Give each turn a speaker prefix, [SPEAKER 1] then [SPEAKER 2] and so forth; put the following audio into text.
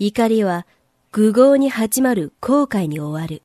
[SPEAKER 1] 怒りは愚合に始まる後悔に終わる。